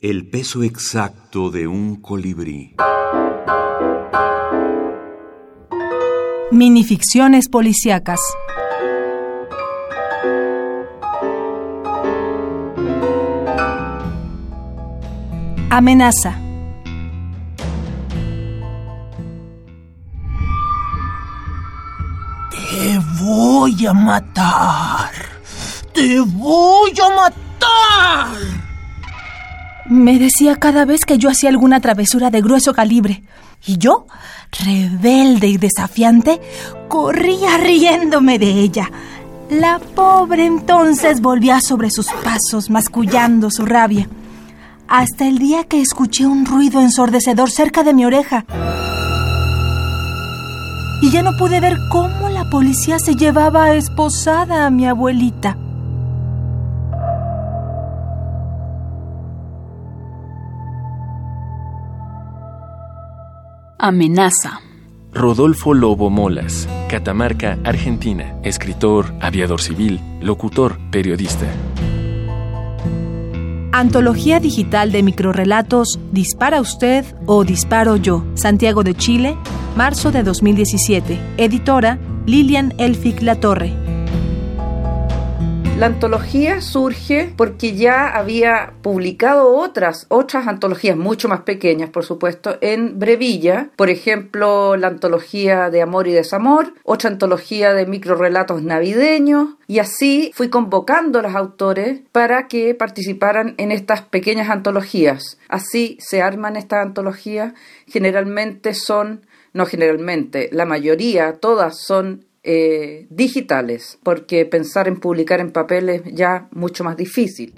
El peso exacto de un colibrí. Minificciones policíacas. Amenaza. Te voy a matar. Te voy a matar. Me decía cada vez que yo hacía alguna travesura de grueso calibre. Y yo, rebelde y desafiante, corría riéndome de ella. La pobre entonces volvía sobre sus pasos, mascullando su rabia. Hasta el día que escuché un ruido ensordecedor cerca de mi oreja. Y ya no pude ver cómo la policía se llevaba esposada a mi abuelita. Amenaza. Rodolfo Lobo Molas, Catamarca, Argentina, escritor, aviador civil, locutor, periodista. Antología digital de microrelatos Dispara usted o Disparo yo. Santiago de Chile, marzo de 2017. Editora Lilian Elfic Latorre. La antología surge porque ya había publicado otras, otras antologías mucho más pequeñas, por supuesto, en Brevilla, por ejemplo, la antología de Amor y Desamor, otra antología de microrelatos navideños, y así fui convocando a los autores para que participaran en estas pequeñas antologías. Así se arman estas antologías, generalmente son no generalmente, la mayoría, todas son eh, digitales, porque pensar en publicar en papel es ya mucho más difícil.